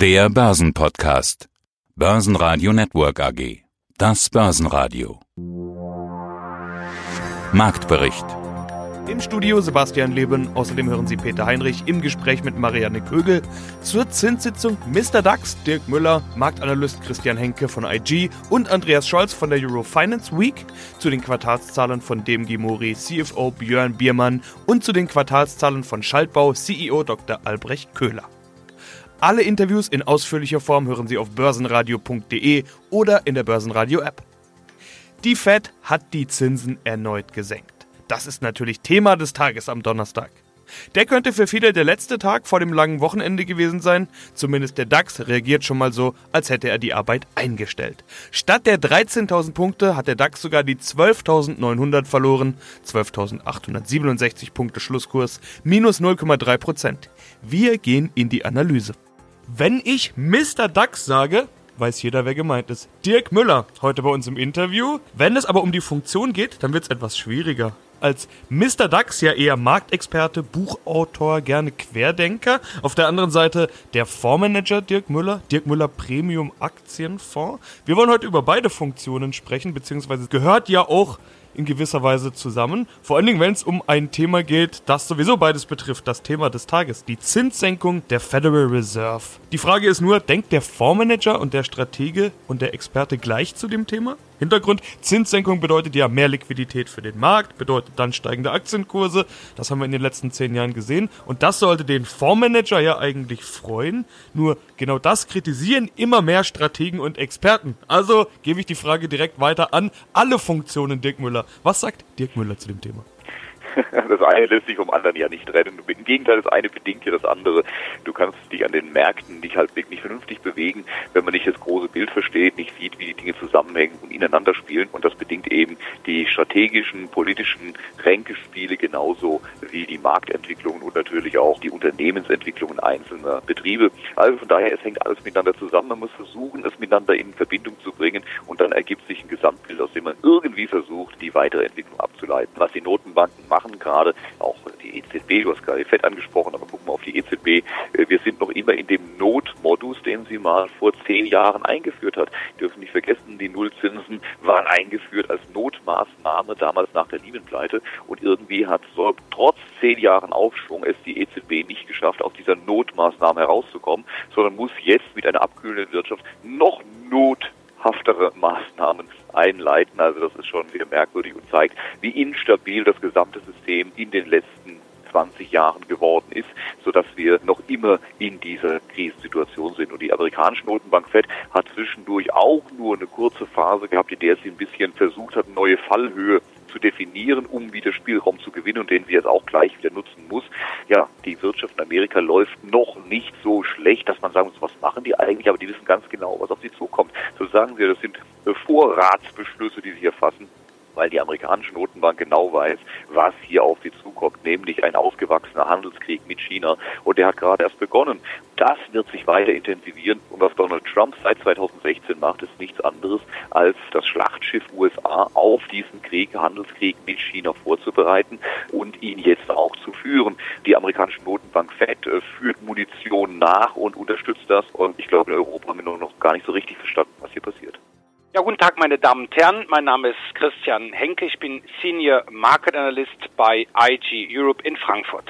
Der Börsenpodcast. Börsenradio Network AG. Das Börsenradio. Marktbericht. Im Studio Sebastian Leben, außerdem hören Sie Peter Heinrich im Gespräch mit Marianne Kögel zur Zinssitzung Mr. DAX, Dirk Müller, Marktanalyst Christian Henke von IG und Andreas Scholz von der Euro Finance Week, zu den Quartalszahlen von DMG Mori, CFO Björn Biermann und zu den Quartalszahlen von Schaltbau, CEO Dr. Albrecht Köhler. Alle Interviews in ausführlicher Form hören Sie auf börsenradio.de oder in der Börsenradio App. Die Fed hat die Zinsen erneut gesenkt. Das ist natürlich Thema des Tages am Donnerstag. Der könnte für viele der letzte Tag vor dem langen Wochenende gewesen sein. Zumindest der DAX reagiert schon mal so, als hätte er die Arbeit eingestellt. Statt der 13.000 Punkte hat der DAX sogar die 12.900 verloren. 12.867 Punkte Schlusskurs, minus 0,3 Prozent. Wir gehen in die Analyse. Wenn ich Mr. DAX sage, weiß jeder, wer gemeint ist. Dirk Müller, heute bei uns im Interview. Wenn es aber um die Funktion geht, dann wird es etwas schwieriger als Mr. Dax ja eher Marktexperte, Buchautor, gerne Querdenker. Auf der anderen Seite der Fondsmanager Dirk Müller, Dirk Müller Premium Aktienfonds. Wir wollen heute über beide Funktionen sprechen, beziehungsweise gehört ja auch in gewisser Weise zusammen. Vor allen Dingen, wenn es um ein Thema geht, das sowieso beides betrifft, das Thema des Tages, die Zinssenkung der Federal Reserve. Die Frage ist nur, denkt der Fondsmanager und der Stratege und der Experte gleich zu dem Thema? Hintergrund, Zinssenkung bedeutet ja mehr Liquidität für den Markt, bedeutet dann steigende Aktienkurse. Das haben wir in den letzten zehn Jahren gesehen. Und das sollte den Fondsmanager ja eigentlich freuen. Nur genau das kritisieren immer mehr Strategen und Experten. Also gebe ich die Frage direkt weiter an alle Funktionen Dirk Müller. Was sagt Dirk Müller zu dem Thema? Das eine lässt sich vom anderen ja nicht trennen. Im Gegenteil, das eine bedingt ja das andere. Du kannst dich an den Märkten nicht halt wirklich vernünftig bewegen, wenn man nicht das große Bild versteht, nicht sieht, wie die Dinge zusammenhängen und ineinander spielen. Und das bedingt eben die strategischen, politischen Ränkespiele genauso wie die Marktentwicklungen und natürlich auch die Unternehmensentwicklungen einzelner Betriebe. Also von daher, es hängt alles miteinander zusammen. Man muss versuchen, es miteinander in Verbindung zu bringen und dann ergibt sich ein Gesamtbild, aus dem man irgendwie versucht, die weitere Entwicklung abzuleiten. Was die Notenbanken machen, gerade, auch die EZB, du hast gerade FED angesprochen, aber gucken wir auf die EZB. Äh, wir sind noch immer in dem Notmodus, den sie mal vor zehn Jahren eingeführt hat. Wir dürfen nicht vergessen, die Nullzinsen waren eingeführt als Notmaßnahme damals nach der Lehman-Pleite und irgendwie hat so trotz zehn Jahren Aufschwung es die EZB nicht geschafft, aus dieser Notmaßnahme herauszukommen, sondern muss jetzt mit einer abkühlenden Wirtschaft noch nothaftere Maßnahmen einleiten. Also das ist schon sehr merkwürdig und zeigt, wie instabil das gesamte System in den letzten 20 Jahren geworden ist, sodass wir noch immer in dieser Krisensituation sind. Und die amerikanische Notenbank Fed hat zwischendurch auch nur eine kurze Phase gehabt, in der sie ein bisschen versucht hat, neue Fallhöhe zu definieren, um wieder Spielraum zu gewinnen und den sie jetzt auch gleich wieder nutzen muss. Ja, die Wirtschaft in Amerika läuft noch nicht so schlecht, dass man sagen muss, was machen die eigentlich, aber die wissen ganz genau, was auf sie zukommt. So sagen sie, das sind Vorratsbeschlüsse, die sie hier fassen weil die amerikanische Notenbank genau weiß, was hier auf sie zukommt, nämlich ein ausgewachsener Handelskrieg mit China. Und der hat gerade erst begonnen. Das wird sich weiter intensivieren. Und was Donald Trump seit 2016 macht, ist nichts anderes, als das Schlachtschiff USA auf diesen Krieg, Handelskrieg mit China vorzubereiten und ihn jetzt auch zu führen. Die amerikanische Notenbank Fed äh, führt Munition nach und unterstützt das. Und ich glaube, in Europa haben wir noch gar nicht so richtig verstanden, was hier passiert. Ja, guten Tag, meine Damen und Herren. Mein Name ist Christian Henke. Ich bin Senior Market Analyst bei IG Europe in Frankfurt.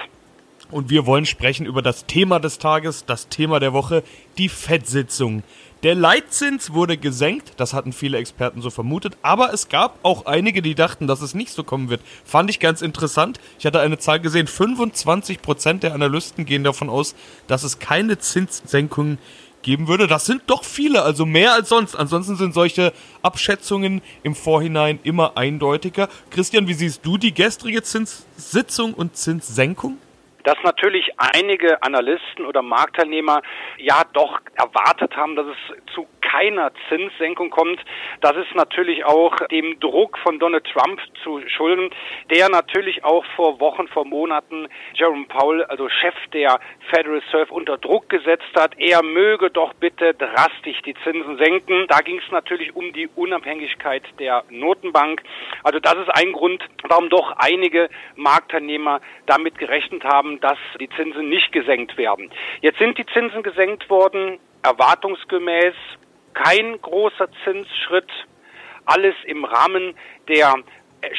Und wir wollen sprechen über das Thema des Tages, das Thema der Woche, die FED-Sitzung. Der Leitzins wurde gesenkt, das hatten viele Experten so vermutet, aber es gab auch einige, die dachten, dass es nicht so kommen wird. Fand ich ganz interessant. Ich hatte eine Zahl gesehen, 25% der Analysten gehen davon aus, dass es keine Zinssenkungen geben würde. Das sind doch viele, also mehr als sonst. Ansonsten sind solche Abschätzungen im Vorhinein immer eindeutiger. Christian, wie siehst du die gestrige Zinssitzung und Zinssenkung? Dass natürlich einige Analysten oder Marktteilnehmer ja doch erwartet haben, dass es zu keiner Zinssenkung kommt. Das ist natürlich auch dem Druck von Donald Trump zu schulden, der natürlich auch vor Wochen, vor Monaten Jerome Powell, also Chef der Federal Reserve, unter Druck gesetzt hat. Er möge doch bitte drastisch die Zinsen senken. Da ging es natürlich um die Unabhängigkeit der Notenbank. Also das ist ein Grund, warum doch einige Marktteilnehmer damit gerechnet haben, dass die Zinsen nicht gesenkt werden. Jetzt sind die Zinsen gesenkt worden erwartungsgemäß kein großer Zinsschritt, alles im Rahmen der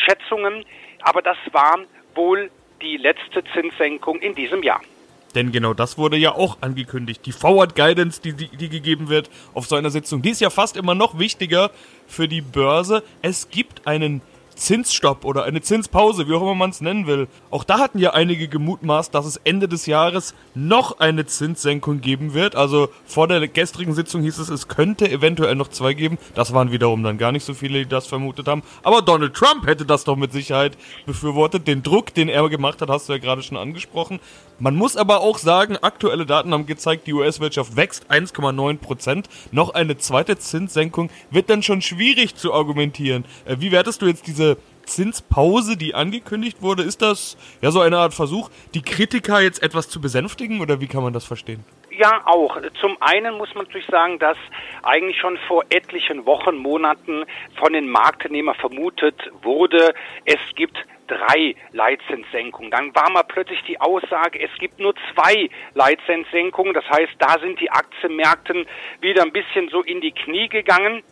Schätzungen, aber das war wohl die letzte Zinssenkung in diesem Jahr. Denn genau das wurde ja auch angekündigt. Die Forward Guidance, die, die, die, gegeben wird auf so einer Sitzung, die ist ja fast immer noch wichtiger für die Börse. Es gibt einen Zinsstopp oder eine Zinspause, wie auch immer man es nennen will. Auch da hatten ja einige gemutmaßt, dass es Ende des Jahres noch eine Zinssenkung geben wird. Also vor der gestrigen Sitzung hieß es, es könnte eventuell noch zwei geben. Das waren wiederum dann gar nicht so viele, die das vermutet haben. Aber Donald Trump hätte das doch mit Sicherheit befürwortet. Den Druck, den er gemacht hat, hast du ja gerade schon angesprochen. Man muss aber auch sagen, aktuelle Daten haben gezeigt, die US-Wirtschaft wächst 1,9 Prozent. Noch eine zweite Zinssenkung wird dann schon schwierig zu argumentieren. Äh, wie wertest du jetzt diese Zinspause, die angekündigt wurde? Ist das ja so eine Art Versuch, die Kritiker jetzt etwas zu besänftigen oder wie kann man das verstehen? Ja, auch. Zum einen muss man natürlich sagen, dass eigentlich schon vor etlichen Wochen, Monaten von den Marktnehmern vermutet wurde, es gibt drei Leitzinssenkungen. Dann war mal plötzlich die Aussage, es gibt nur zwei Leitzinssenkungen. Das heißt, da sind die Aktienmärkten wieder ein bisschen so in die Knie gegangen.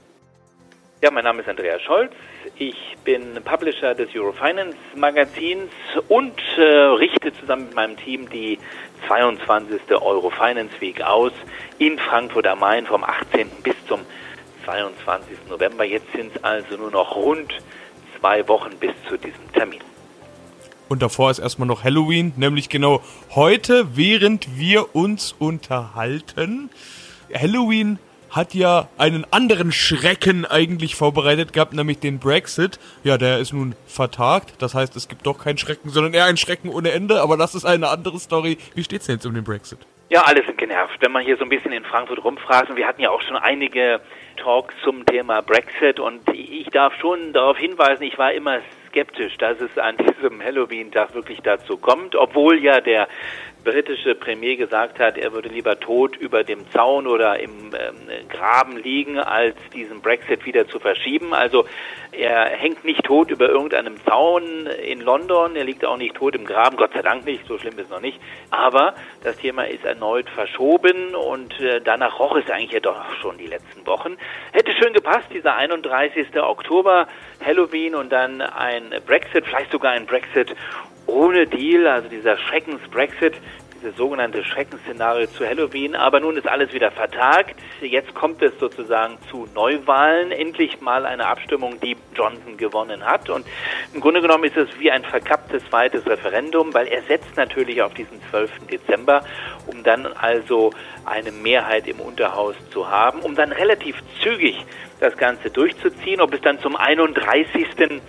Ja, mein Name ist Andreas Scholz. Ich bin Publisher des Eurofinance Magazins und äh, richte zusammen mit meinem Team die 22. Eurofinance Week aus in Frankfurt am Main vom 18. bis zum 22. November. Jetzt sind es also nur noch rund zwei Wochen bis zu diesem Termin. Und davor ist erstmal noch Halloween, nämlich genau heute, während wir uns unterhalten. Halloween hat ja einen anderen Schrecken eigentlich vorbereitet gehabt, nämlich den Brexit. Ja, der ist nun vertagt. Das heißt, es gibt doch keinen Schrecken, sondern eher ein Schrecken ohne Ende. Aber das ist eine andere Story. Wie steht's denn jetzt um den Brexit? Ja, alle sind genervt. Wenn man hier so ein bisschen in Frankfurt rumfragt, und wir hatten ja auch schon einige Talks zum Thema Brexit und ich darf schon darauf hinweisen, ich war immer skeptisch, dass es an diesem Halloween-Tag wirklich dazu kommt, obwohl ja der britische Premier gesagt hat, er würde lieber tot über dem Zaun oder im ähm, Graben liegen, als diesen Brexit wieder zu verschieben. Also er hängt nicht tot über irgendeinem Zaun in London, er liegt auch nicht tot im Graben, Gott sei Dank nicht, so schlimm ist es noch nicht. Aber das Thema ist erneut verschoben und äh, danach roch es eigentlich ja doch schon die letzten Wochen. Hätte schön gepasst, dieser 31. Oktober, Halloween und dann ein Brexit, vielleicht sogar ein Brexit ohne Deal, also dieser Schreckens-Brexit, dieses sogenannte Schreckensszenario zu Halloween. Aber nun ist alles wieder vertagt. Jetzt kommt es sozusagen zu Neuwahlen. Endlich mal eine Abstimmung, die Johnson gewonnen hat. Und im Grunde genommen ist es wie ein verkapptes zweites Referendum, weil er setzt natürlich auf diesen 12. Dezember, um dann also eine Mehrheit im Unterhaus zu haben, um dann relativ zügig das Ganze durchzuziehen. Ob es dann zum 31.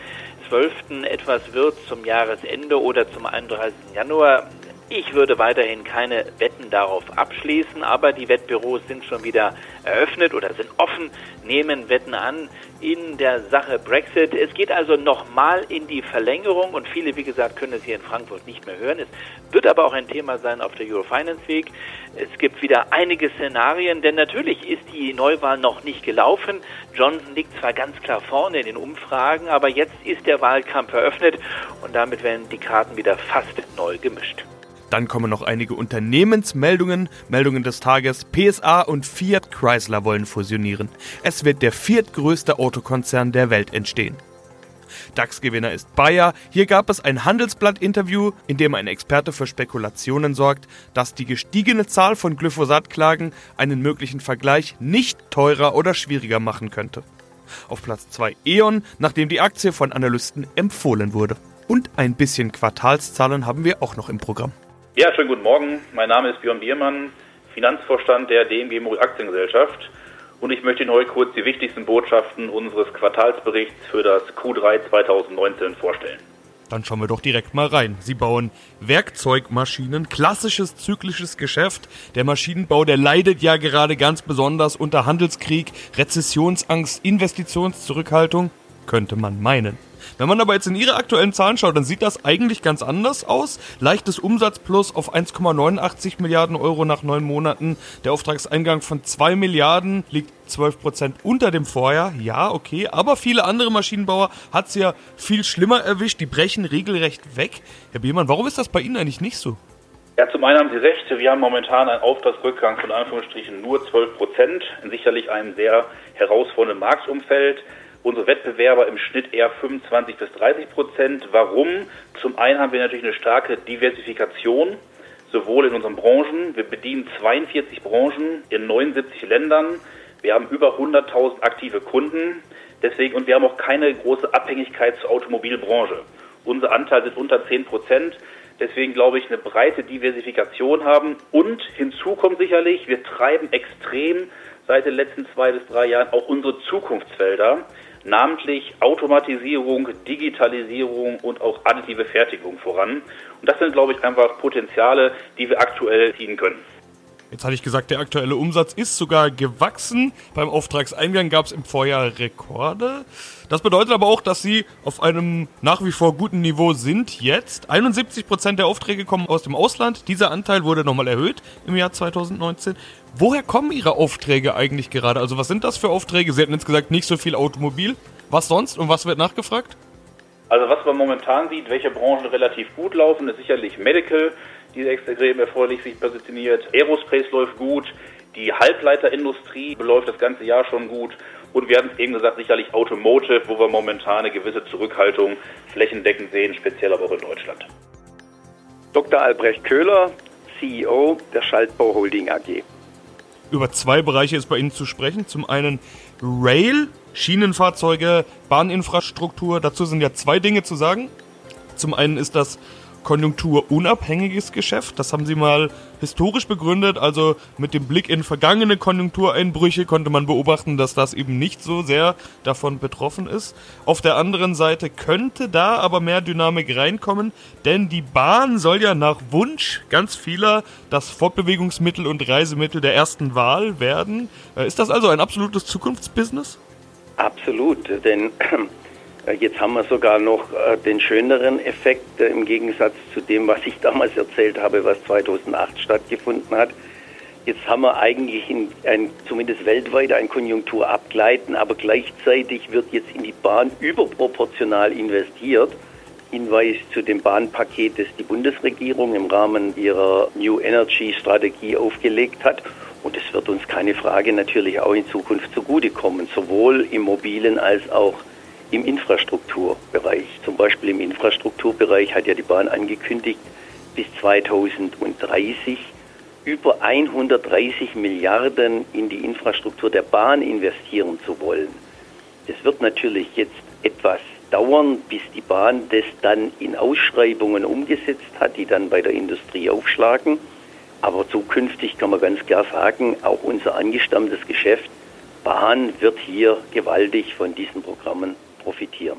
12. etwas wird zum Jahresende oder zum 31. Januar. Ich würde weiterhin keine Wetten darauf abschließen, aber die Wettbüros sind schon wieder eröffnet oder sind offen, nehmen Wetten an in der Sache Brexit. Es geht also nochmal in die Verlängerung und viele, wie gesagt, können es hier in Frankfurt nicht mehr hören. Es wird aber auch ein Thema sein auf der Eurofinance Week. Es gibt wieder einige Szenarien, denn natürlich ist die Neuwahl noch nicht gelaufen. Johnson liegt zwar ganz klar vorne in den Umfragen, aber jetzt ist der Wahlkampf eröffnet und damit werden die Karten wieder fast neu gemischt. Dann kommen noch einige Unternehmensmeldungen, Meldungen des Tages. PSA und Fiat Chrysler wollen fusionieren. Es wird der viertgrößte Autokonzern der Welt entstehen. DAX-Gewinner ist Bayer. Hier gab es ein Handelsblatt-Interview, in dem ein Experte für Spekulationen sorgt, dass die gestiegene Zahl von Glyphosat-Klagen einen möglichen Vergleich nicht teurer oder schwieriger machen könnte. Auf Platz 2 E.ON, nachdem die Aktie von Analysten empfohlen wurde. Und ein bisschen Quartalszahlen haben wir auch noch im Programm. Ja, schönen guten Morgen. Mein Name ist Björn Biermann, Finanzvorstand der DMG Mobil Aktiengesellschaft. Und ich möchte Ihnen heute kurz die wichtigsten Botschaften unseres Quartalsberichts für das Q3 2019 vorstellen. Dann schauen wir doch direkt mal rein. Sie bauen Werkzeugmaschinen, klassisches zyklisches Geschäft. Der Maschinenbau, der leidet ja gerade ganz besonders unter Handelskrieg, Rezessionsangst, Investitionszurückhaltung, könnte man meinen. Wenn man aber jetzt in ihre aktuellen Zahlen schaut, dann sieht das eigentlich ganz anders aus. Leichtes Umsatzplus auf 1,89 Milliarden Euro nach neun Monaten. Der Auftragseingang von 2 Milliarden liegt 12 Prozent unter dem Vorjahr. Ja, okay. Aber viele andere Maschinenbauer hat es ja viel schlimmer erwischt. Die brechen regelrecht weg. Herr Biermann, warum ist das bei Ihnen eigentlich nicht so? Ja, zum einen haben Sie recht. Wir haben momentan einen Auftragsrückgang von Anführungsstrichen nur 12 Prozent in sicherlich einem sehr herausfordernden Marktumfeld. Unsere Wettbewerber im Schnitt eher 25 bis 30 Prozent. Warum? Zum einen haben wir natürlich eine starke Diversifikation, sowohl in unseren Branchen. Wir bedienen 42 Branchen in 79 Ländern. Wir haben über 100.000 aktive Kunden. Deswegen, und wir haben auch keine große Abhängigkeit zur Automobilbranche. Unser Anteil sind unter 10 Prozent. Deswegen glaube ich, eine breite Diversifikation haben. Und hinzu kommt sicherlich, wir treiben extrem seit den letzten zwei bis drei Jahren auch unsere Zukunftsfelder, namentlich Automatisierung, Digitalisierung und auch additive Fertigung voran. Und das sind, glaube ich, einfach Potenziale, die wir aktuell ziehen können. Jetzt hatte ich gesagt, der aktuelle Umsatz ist sogar gewachsen. Beim Auftragseingang gab es im Vorjahr Rekorde. Das bedeutet aber auch, dass sie auf einem nach wie vor guten Niveau sind jetzt. 71 Prozent der Aufträge kommen aus dem Ausland. Dieser Anteil wurde nochmal erhöht im Jahr 2019. Woher kommen Ihre Aufträge eigentlich gerade? Also was sind das für Aufträge? Sie hatten jetzt gesagt, nicht so viel Automobil. Was sonst und was wird nachgefragt? Also was man momentan sieht, welche Branchen relativ gut laufen, ist sicherlich Medical, die extrem erfreulich sich positioniert. Aerospace läuft gut, die Halbleiterindustrie beläuft das ganze Jahr schon gut. Und wir haben es eben gesagt, sicherlich Automotive, wo wir momentan eine gewisse Zurückhaltung flächendeckend sehen, speziell aber auch in Deutschland. Dr. Albrecht Köhler, CEO der Schaltbau Holding AG. Über zwei Bereiche ist bei Ihnen zu sprechen. Zum einen Rail, Schienenfahrzeuge, Bahninfrastruktur. Dazu sind ja zwei Dinge zu sagen. Zum einen ist das konjunkturunabhängiges Geschäft. Das haben sie mal historisch begründet. Also mit dem Blick in vergangene Konjunktureinbrüche konnte man beobachten, dass das eben nicht so sehr davon betroffen ist. Auf der anderen Seite könnte da aber mehr Dynamik reinkommen, denn die Bahn soll ja nach Wunsch ganz vieler das Fortbewegungsmittel und Reisemittel der ersten Wahl werden. Äh, ist das also ein absolutes Zukunftsbusiness? Absolut, denn jetzt haben wir sogar noch äh, den schöneren Effekt äh, im Gegensatz zu dem, was ich damals erzählt habe, was 2008 stattgefunden hat. Jetzt haben wir eigentlich in ein, zumindest weltweit ein Konjunkturabgleiten, aber gleichzeitig wird jetzt in die Bahn überproportional investiert. Hinweis zu dem Bahnpaket, das die Bundesregierung im Rahmen ihrer New Energy Strategie aufgelegt hat. Und es wird uns keine Frage natürlich auch in Zukunft zugutekommen, sowohl im mobilen als auch im Infrastrukturbereich. Zum Beispiel im Infrastrukturbereich hat ja die Bahn angekündigt, bis 2030 über 130 Milliarden in die Infrastruktur der Bahn investieren zu wollen. Das wird natürlich jetzt etwas dauern, bis die Bahn das dann in Ausschreibungen umgesetzt hat, die dann bei der Industrie aufschlagen. Aber zukünftig kann man ganz klar sagen, auch unser angestammtes Geschäft Bahn wird hier gewaltig von diesen Programmen profitieren.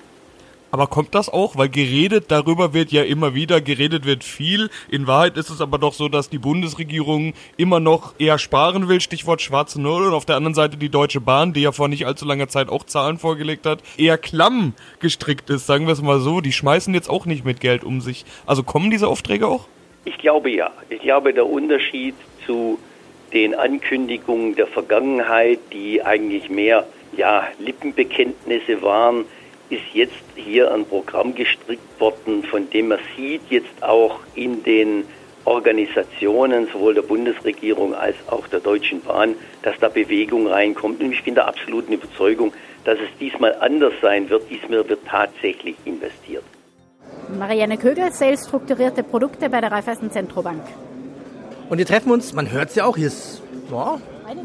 Aber kommt das auch? Weil geredet darüber wird ja immer wieder, geredet wird viel. In Wahrheit ist es aber doch so, dass die Bundesregierung immer noch eher sparen will, Stichwort schwarze Null. Und auf der anderen Seite die Deutsche Bahn, die ja vor nicht allzu langer Zeit auch Zahlen vorgelegt hat, eher klamm gestrickt ist, sagen wir es mal so. Die schmeißen jetzt auch nicht mit Geld um sich. Also kommen diese Aufträge auch? Ich glaube ja. Ich glaube, der Unterschied zu den Ankündigungen der Vergangenheit, die eigentlich mehr ja, Lippenbekenntnisse waren, ist jetzt hier ein Programm gestrickt worden, von dem man sieht jetzt auch in den Organisationen, sowohl der Bundesregierung als auch der Deutschen Bahn, dass da Bewegung reinkommt. Und ich bin der absoluten Überzeugung, dass es diesmal anders sein wird. Diesmal wird tatsächlich investiert. Marianne Kögel, Sales strukturierte Produkte bei der Raiffeisen Zentrobank. Und wir treffen uns, man hört es ja auch, hier ist ja,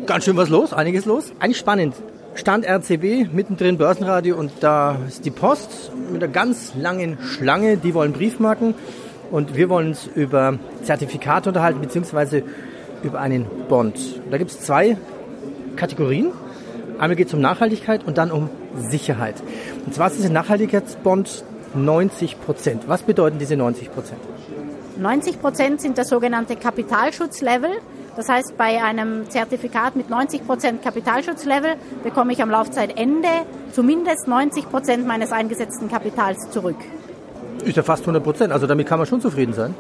ganz schön was los, einiges los. Eigentlich spannend. Stand RCB, mittendrin Börsenradio und da ist die Post mit einer ganz langen Schlange, die wollen Briefmarken und wir wollen uns über Zertifikate unterhalten, beziehungsweise über einen Bond. Da gibt es zwei Kategorien. Einmal geht es um Nachhaltigkeit und dann um Sicherheit. Und zwar ist dieser Nachhaltigkeitsbond 90 Prozent. Was bedeuten diese 90 Prozent? 90 Prozent sind das sogenannte Kapitalschutzlevel. Das heißt, bei einem Zertifikat mit 90 Prozent Kapitalschutzlevel bekomme ich am Laufzeitende zumindest 90 Prozent meines eingesetzten Kapitals zurück. Ist ja fast 100 Prozent, also damit kann man schon zufrieden sein.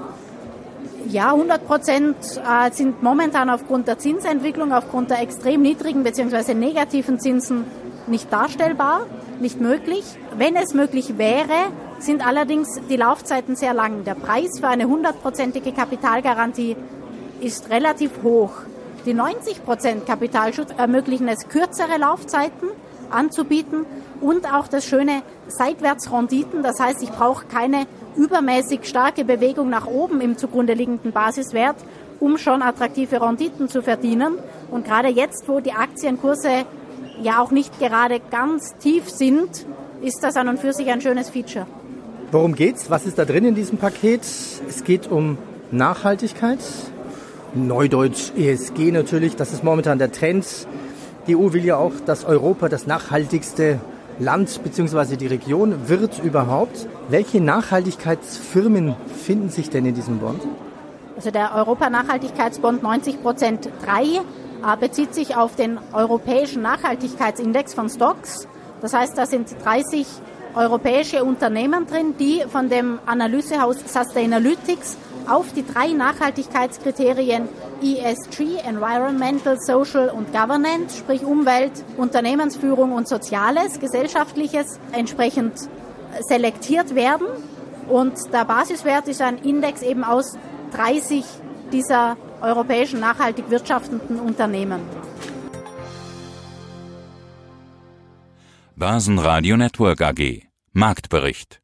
Ja, 100 Prozent äh, sind momentan aufgrund der Zinsentwicklung, aufgrund der extrem niedrigen bzw. negativen Zinsen nicht darstellbar, nicht möglich. Wenn es möglich wäre, sind allerdings die Laufzeiten sehr lang. Der Preis für eine hundertprozentige Kapitalgarantie ist relativ hoch. Die 90% Kapitalschutz ermöglichen es, kürzere Laufzeiten anzubieten und auch das schöne Seitwärtsrenditen. Das heißt, ich brauche keine übermäßig starke Bewegung nach oben im zugrunde liegenden Basiswert, um schon attraktive Renditen zu verdienen. Und gerade jetzt, wo die Aktienkurse ja auch nicht gerade ganz tief sind, ist das an und für sich ein schönes Feature. Worum geht's? Was ist da drin in diesem Paket? Es geht um Nachhaltigkeit. Neudeutsch ESG natürlich, das ist momentan der Trend. Die EU will ja auch, dass Europa das nachhaltigste Land bzw. die Region wird überhaupt. Welche Nachhaltigkeitsfirmen finden sich denn in diesem Bond? Also der Europa-Nachhaltigkeitsbond 90 Prozent 3 äh, bezieht sich auf den europäischen Nachhaltigkeitsindex von Stocks. Das heißt, da sind 30 europäische Unternehmen drin, die von dem Analysehaus Sustainalytics auf die drei Nachhaltigkeitskriterien ESG, Environmental, Social und Governance, sprich Umwelt, Unternehmensführung und Soziales, Gesellschaftliches, entsprechend selektiert werden. Und der Basiswert ist ein Index eben aus 30 dieser europäischen nachhaltig wirtschaftenden Unternehmen. Börsenradio Network AG Marktbericht